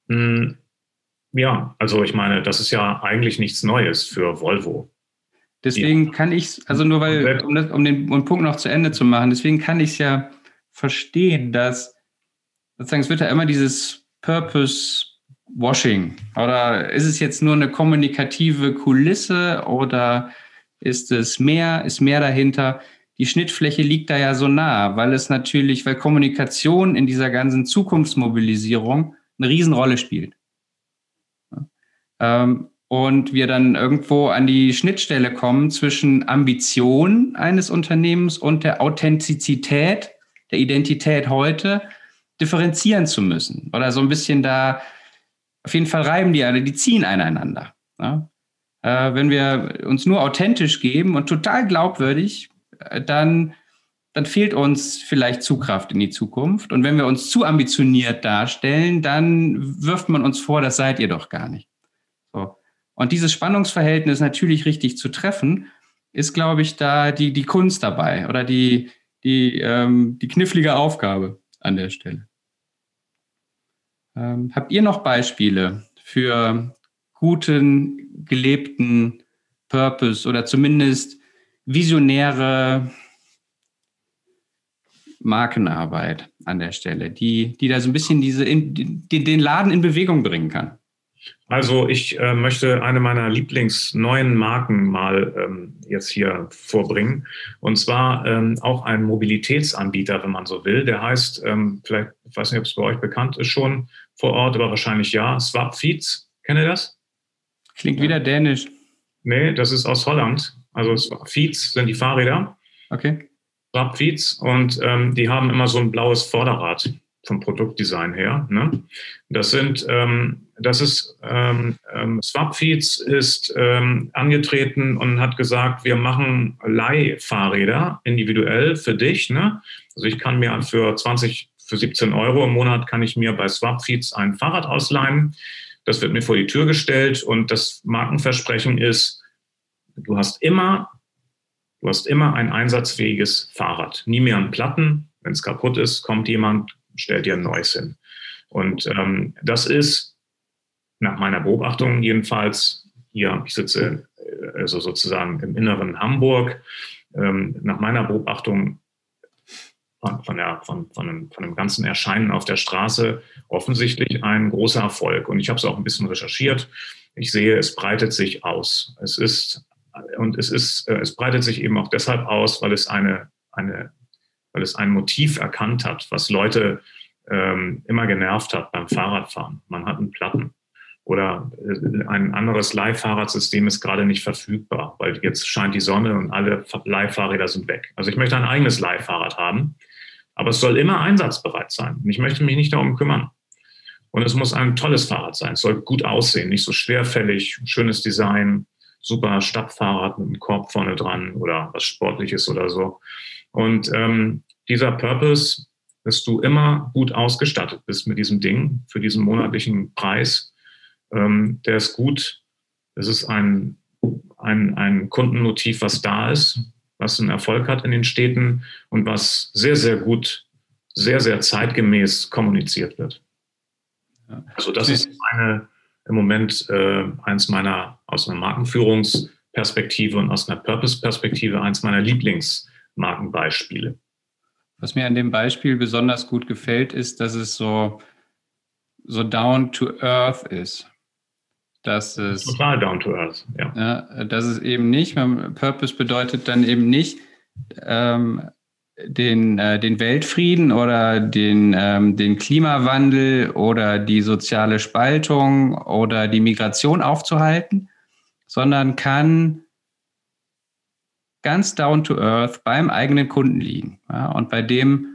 Hm, ja, also ich meine, das ist ja eigentlich nichts Neues für Volvo. Deswegen ja. kann ich also nur weil, um, das, um, den, um Punkt noch zu Ende zu machen, deswegen kann ich es ja verstehen, dass sozusagen, es wird ja immer dieses Purpose Washing. Oder ist es jetzt nur eine kommunikative Kulisse oder ist es mehr, ist mehr dahinter? Die Schnittfläche liegt da ja so nah, weil es natürlich, weil Kommunikation in dieser ganzen Zukunftsmobilisierung eine Riesenrolle spielt. Ähm, und wir dann irgendwo an die Schnittstelle kommen zwischen Ambition eines Unternehmens und der Authentizität, der Identität heute differenzieren zu müssen oder so ein bisschen da, auf jeden Fall reiben die alle, die ziehen einander. Äh, wenn wir uns nur authentisch geben und total glaubwürdig, äh, dann, dann fehlt uns vielleicht Zugkraft in die Zukunft. Und wenn wir uns zu ambitioniert darstellen, dann wirft man uns vor, das seid ihr doch gar nicht. So. Und dieses Spannungsverhältnis natürlich richtig zu treffen, ist, glaube ich, da die, die Kunst dabei oder die, die, ähm, die knifflige Aufgabe an der Stelle. Ähm, habt ihr noch Beispiele für guten, gelebten Purpose oder zumindest visionäre Markenarbeit an der Stelle, die, die da so ein bisschen diese, in, die, den Laden in Bewegung bringen kann? Also ich äh, möchte eine meiner Lieblingsneuen Marken mal ähm, jetzt hier vorbringen. Und zwar ähm, auch ein Mobilitätsanbieter, wenn man so will. Der heißt, ähm, vielleicht, ich weiß nicht, ob es bei euch bekannt ist schon vor Ort, aber wahrscheinlich ja, Swap Feeds. Kennt ihr das? Klingt wieder dänisch. Nee, das ist aus Holland. Also Feeds sind die Fahrräder. Okay. Swap Feeds und ähm, die haben immer so ein blaues Vorderrad vom Produktdesign her. Ne? Das sind, ähm, das ist, ähm, ähm, Swapfeeds ist ähm, angetreten und hat gesagt, wir machen Leihfahrräder individuell für dich. Ne? Also ich kann mir für 20, für 17 Euro im Monat kann ich mir bei Swapfeeds ein Fahrrad ausleihen. Das wird mir vor die Tür gestellt und das Markenversprechen ist, du hast immer, du hast immer ein einsatzfähiges Fahrrad. Nie mehr einen Platten. Wenn es kaputt ist, kommt jemand, stell dir ein neues hin. Und ähm, das ist nach meiner Beobachtung jedenfalls, hier, ich sitze äh, also sozusagen im inneren Hamburg, ähm, nach meiner Beobachtung von, von, der, von, von, einem, von einem ganzen Erscheinen auf der Straße offensichtlich ein großer Erfolg. Und ich habe es auch ein bisschen recherchiert. Ich sehe, es breitet sich aus. Es ist, und es ist, äh, es breitet sich eben auch deshalb aus, weil es eine, eine weil es ein Motiv erkannt hat, was Leute ähm, immer genervt hat beim Fahrradfahren. Man hat einen Platten. Oder äh, ein anderes Leihfahrradsystem ist gerade nicht verfügbar, weil jetzt scheint die Sonne und alle Leihfahrräder sind weg. Also ich möchte ein eigenes Leihfahrrad haben, aber es soll immer einsatzbereit sein. Und ich möchte mich nicht darum kümmern. Und es muss ein tolles Fahrrad sein. Es soll gut aussehen, nicht so schwerfällig, schönes Design, super Stadtfahrrad mit einem Korb vorne dran oder was Sportliches oder so. Und ähm, dieser Purpose, dass du immer gut ausgestattet bist mit diesem Ding für diesen monatlichen Preis, ähm, der ist gut. Es ist ein, ein, ein Kundenmotiv, was da ist, was einen Erfolg hat in den Städten und was sehr, sehr gut, sehr, sehr zeitgemäß kommuniziert wird. Also das ist eine, im Moment äh, eins meiner, aus einer Markenführungsperspektive und aus einer Purpose-Perspektive, eins meiner Lieblingsmarkenbeispiele. Was mir an dem Beispiel besonders gut gefällt, ist, dass es so, so down to earth ist. Dass es, Total down to earth, ja. ja. Dass es eben nicht, Purpose bedeutet dann eben nicht, ähm, den, äh, den Weltfrieden oder den, ähm, den Klimawandel oder die soziale Spaltung oder die Migration aufzuhalten, sondern kann ganz down to earth beim eigenen Kunden liegen ja, und bei dem,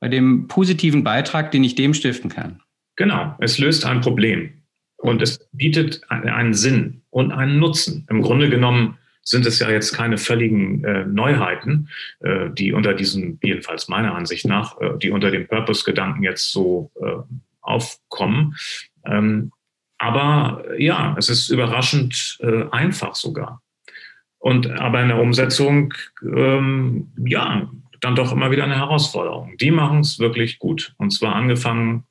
bei dem positiven Beitrag, den ich dem stiften kann. Genau, es löst ein Problem und es bietet einen Sinn und einen Nutzen. Im Grunde genommen sind es ja jetzt keine völligen äh, Neuheiten, äh, die unter diesem, jedenfalls meiner Ansicht nach, äh, die unter dem Purpose-Gedanken jetzt so äh, aufkommen. Ähm, aber ja, es ist überraschend äh, einfach sogar. Und aber in der Umsetzung, ähm, ja, dann doch immer wieder eine Herausforderung. Die machen es wirklich gut. Und zwar angefangen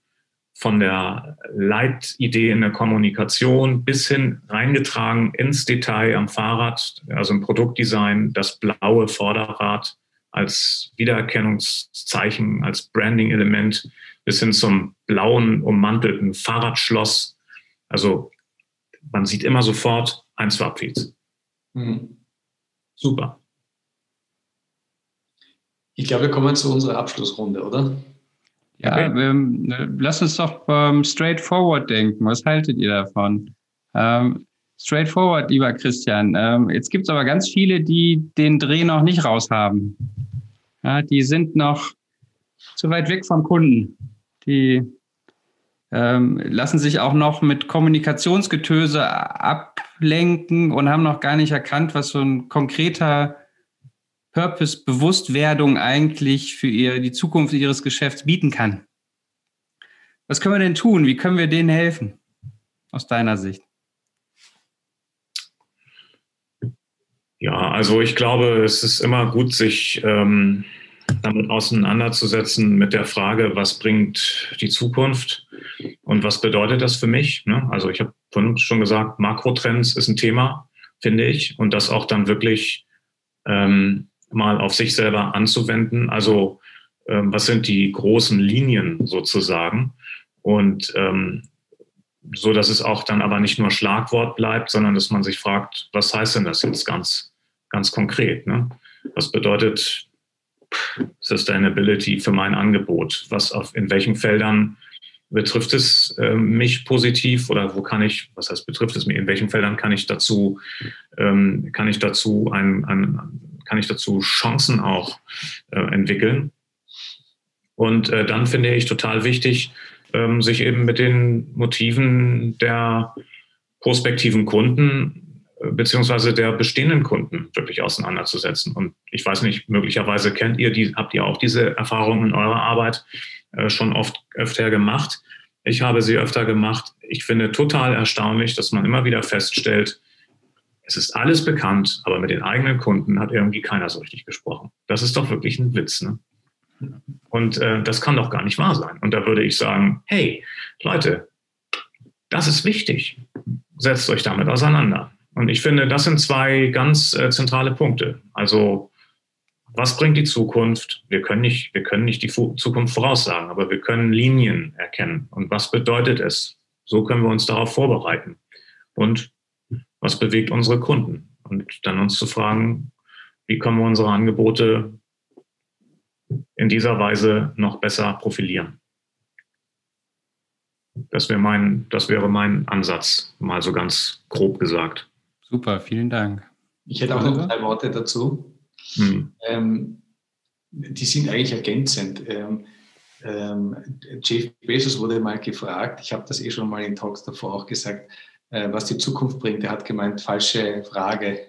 von der Leitidee in der Kommunikation bis hin reingetragen ins Detail am Fahrrad, also im Produktdesign, das blaue Vorderrad als Wiedererkennungszeichen, als Branding-Element bis hin zum blauen ummantelten Fahrradschloss. Also man sieht immer sofort ein Swapfeeds. Mhm. Super. Ich glaube, wir kommen zu unserer Abschlussrunde, oder? Ja, okay. ähm, lass uns doch ähm, straightforward denken. Was haltet ihr davon? Ähm, straightforward, lieber Christian. Ähm, jetzt gibt es aber ganz viele, die den Dreh noch nicht raus haben. Ja, die sind noch zu weit weg vom Kunden. Die ähm, lassen sich auch noch mit Kommunikationsgetöse ablenken und haben noch gar nicht erkannt, was so ein konkreter Purpose-Bewusstwerdung eigentlich für ihr, die Zukunft ihres Geschäfts bieten kann. Was können wir denn tun? Wie können wir denen helfen? Aus deiner Sicht? Ja, also ich glaube, es ist immer gut, sich ähm, damit auseinanderzusetzen mit der Frage, was bringt die Zukunft und was bedeutet das für mich? Ne? Also ich habe vorhin schon gesagt, Makrotrends ist ein Thema, finde ich, und das auch dann wirklich ähm, mal auf sich selber anzuwenden. Also ähm, was sind die großen Linien sozusagen? Und ähm, so, dass es auch dann aber nicht nur Schlagwort bleibt, sondern dass man sich fragt, was heißt denn das jetzt ganz, ganz konkret? Ne? Was bedeutet Sustainability für mein Angebot? Was auf, in welchen Feldern betrifft es äh, mich positiv oder wo kann ich, was heißt betrifft es mich, in welchen Feldern kann ich dazu, ähm, kann ich dazu ein, ein, kann ich dazu Chancen auch äh, entwickeln? Und äh, dann finde ich total wichtig, ähm, sich eben mit den Motiven der prospektiven Kunden äh, beziehungsweise der bestehenden Kunden wirklich auseinanderzusetzen. Und ich weiß nicht, möglicherweise kennt ihr die, habt ihr auch diese Erfahrung in eurer Arbeit äh, schon oft öfter gemacht. Ich habe sie öfter gemacht. Ich finde total erstaunlich, dass man immer wieder feststellt, es ist alles bekannt, aber mit den eigenen Kunden hat irgendwie keiner so richtig gesprochen. Das ist doch wirklich ein Witz. Ne? Und äh, das kann doch gar nicht wahr sein. Und da würde ich sagen, hey, Leute, das ist wichtig. Setzt euch damit auseinander. Und ich finde, das sind zwei ganz äh, zentrale Punkte. Also, was bringt die Zukunft? Wir können nicht, wir können nicht die Zukunft voraussagen, aber wir können Linien erkennen. Und was bedeutet es? So können wir uns darauf vorbereiten. Und was bewegt unsere Kunden? Und dann uns zu fragen, wie können wir unsere Angebote in dieser Weise noch besser profilieren. Das, wäre mein, das wäre mein Ansatz, mal so ganz grob gesagt. Super, vielen Dank. Ich hätte auch noch drei Worte dazu. Hm. Ähm, die sind eigentlich ergänzend. Ähm, ähm, Jeff Bezos wurde mal gefragt, ich habe das eh schon mal in Talks davor auch gesagt, äh, was die Zukunft bringt. Er hat gemeint, falsche Frage.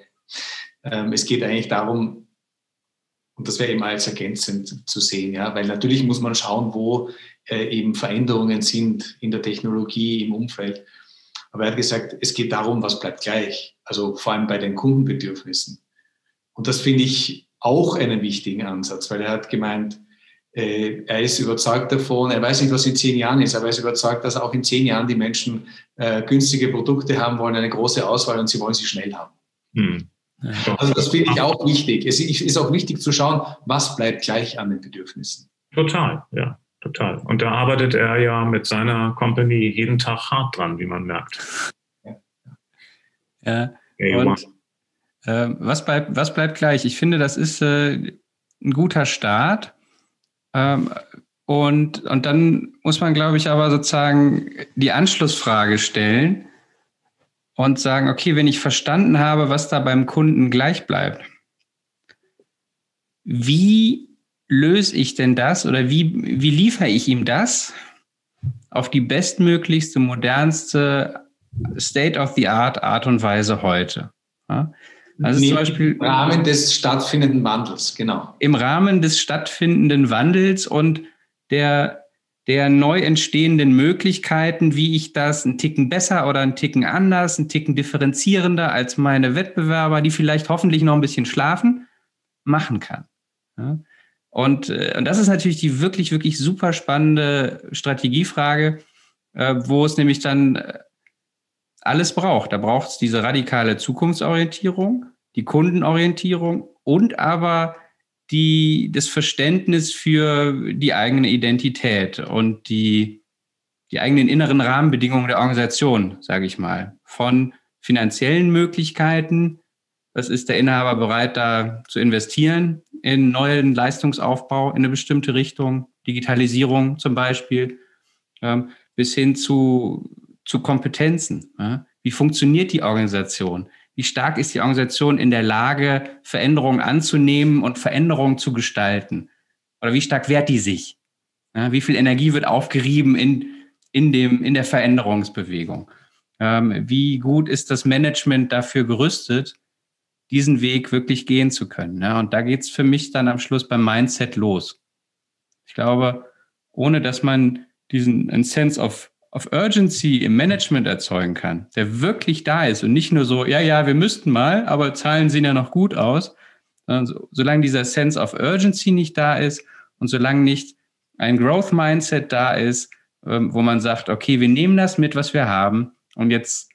Ähm, es geht eigentlich darum, und das wäre eben als ergänzend zu sehen, ja, weil natürlich muss man schauen, wo äh, eben Veränderungen sind in der Technologie, im Umfeld. Aber er hat gesagt, es geht darum, was bleibt gleich. Also vor allem bei den Kundenbedürfnissen. Und das finde ich auch einen wichtigen Ansatz, weil er hat gemeint, er ist überzeugt davon, er weiß nicht, was in zehn Jahren ist, aber er ist überzeugt, dass auch in zehn Jahren die Menschen äh, günstige Produkte haben wollen, eine große Auswahl und sie wollen sie schnell haben. Hm. Also das finde ich auch wichtig. Es ist auch wichtig zu schauen, was bleibt gleich an den Bedürfnissen. Total, ja, total. Und da arbeitet er ja mit seiner Company jeden Tag hart dran, wie man merkt. Ja. ja und, äh, was, bleibt, was bleibt gleich? Ich finde, das ist äh, ein guter Start. Ähm, und, und dann muss man, glaube ich, aber sozusagen die Anschlussfrage stellen und sagen, okay, wenn ich verstanden habe, was da beim Kunden gleich bleibt, wie löse ich denn das oder wie, wie liefere ich ihm das auf die bestmöglichste, modernste State-of-the-Art Art und Weise heute? Ja? Also zum Beispiel im Rahmen des stattfindenden Wandels, genau. Im Rahmen des stattfindenden Wandels und der, der neu entstehenden Möglichkeiten, wie ich das einen Ticken besser oder einen Ticken anders, einen Ticken differenzierender als meine Wettbewerber, die vielleicht hoffentlich noch ein bisschen schlafen, machen kann. Ja? Und, äh, und das ist natürlich die wirklich, wirklich super spannende Strategiefrage, äh, wo es nämlich dann äh, alles braucht. Da braucht es diese radikale Zukunftsorientierung, die Kundenorientierung und aber die, das Verständnis für die eigene Identität und die, die eigenen inneren Rahmenbedingungen der Organisation, sage ich mal. Von finanziellen Möglichkeiten, was ist der Inhaber bereit, da zu investieren in neuen Leistungsaufbau in eine bestimmte Richtung, Digitalisierung zum Beispiel, ähm, bis hin zu zu Kompetenzen. Ja? Wie funktioniert die Organisation? Wie stark ist die Organisation in der Lage, Veränderungen anzunehmen und Veränderungen zu gestalten? Oder wie stark wehrt die sich? Ja? Wie viel Energie wird aufgerieben in, in, dem, in der Veränderungsbewegung? Ähm, wie gut ist das Management dafür gerüstet, diesen Weg wirklich gehen zu können? Ja? Und da geht es für mich dann am Schluss beim Mindset los. Ich glaube, ohne dass man diesen Sense of of Urgency im Management erzeugen kann, der wirklich da ist und nicht nur so, ja, ja, wir müssten mal, aber Zahlen sehen ja noch gut aus, sondern so, solange dieser Sense of Urgency nicht da ist und solange nicht ein Growth Mindset da ist, ähm, wo man sagt, okay, wir nehmen das mit, was wir haben und jetzt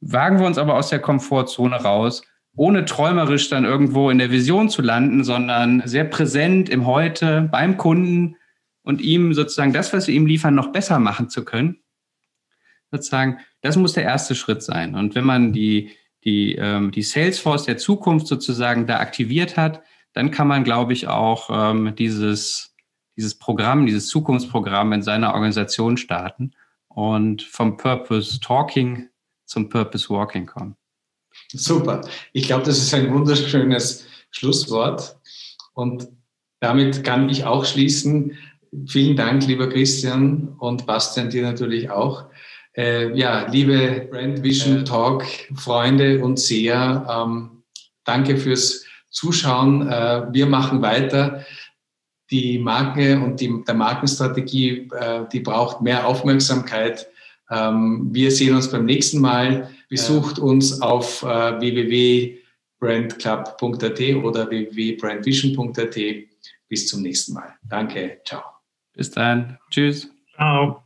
wagen wir uns aber aus der Komfortzone raus, ohne träumerisch dann irgendwo in der Vision zu landen, sondern sehr präsent im Heute beim Kunden und ihm sozusagen das, was wir ihm liefern, noch besser machen zu können, sozusagen, das muss der erste Schritt sein. Und wenn man die, die, ähm, die Salesforce der Zukunft sozusagen da aktiviert hat, dann kann man, glaube ich, auch ähm, dieses, dieses Programm, dieses Zukunftsprogramm in seiner Organisation starten und vom Purpose Talking zum Purpose Walking kommen. Super. Ich glaube, das ist ein wunderschönes Schlusswort. Und damit kann ich auch schließen, Vielen Dank, lieber Christian und Bastian, dir natürlich auch. Äh, ja, liebe Brand Vision Talk Freunde und Seher, ähm, danke fürs Zuschauen. Äh, wir machen weiter. Die Marke und die, der Markenstrategie, äh, die braucht mehr Aufmerksamkeit. Ähm, wir sehen uns beim nächsten Mal. Besucht ja. uns auf äh, www.brandclub.at oder www.brandvision.at. Bis zum nächsten Mal. Danke. Ciao. Bis dann. Tschüss. Ciao.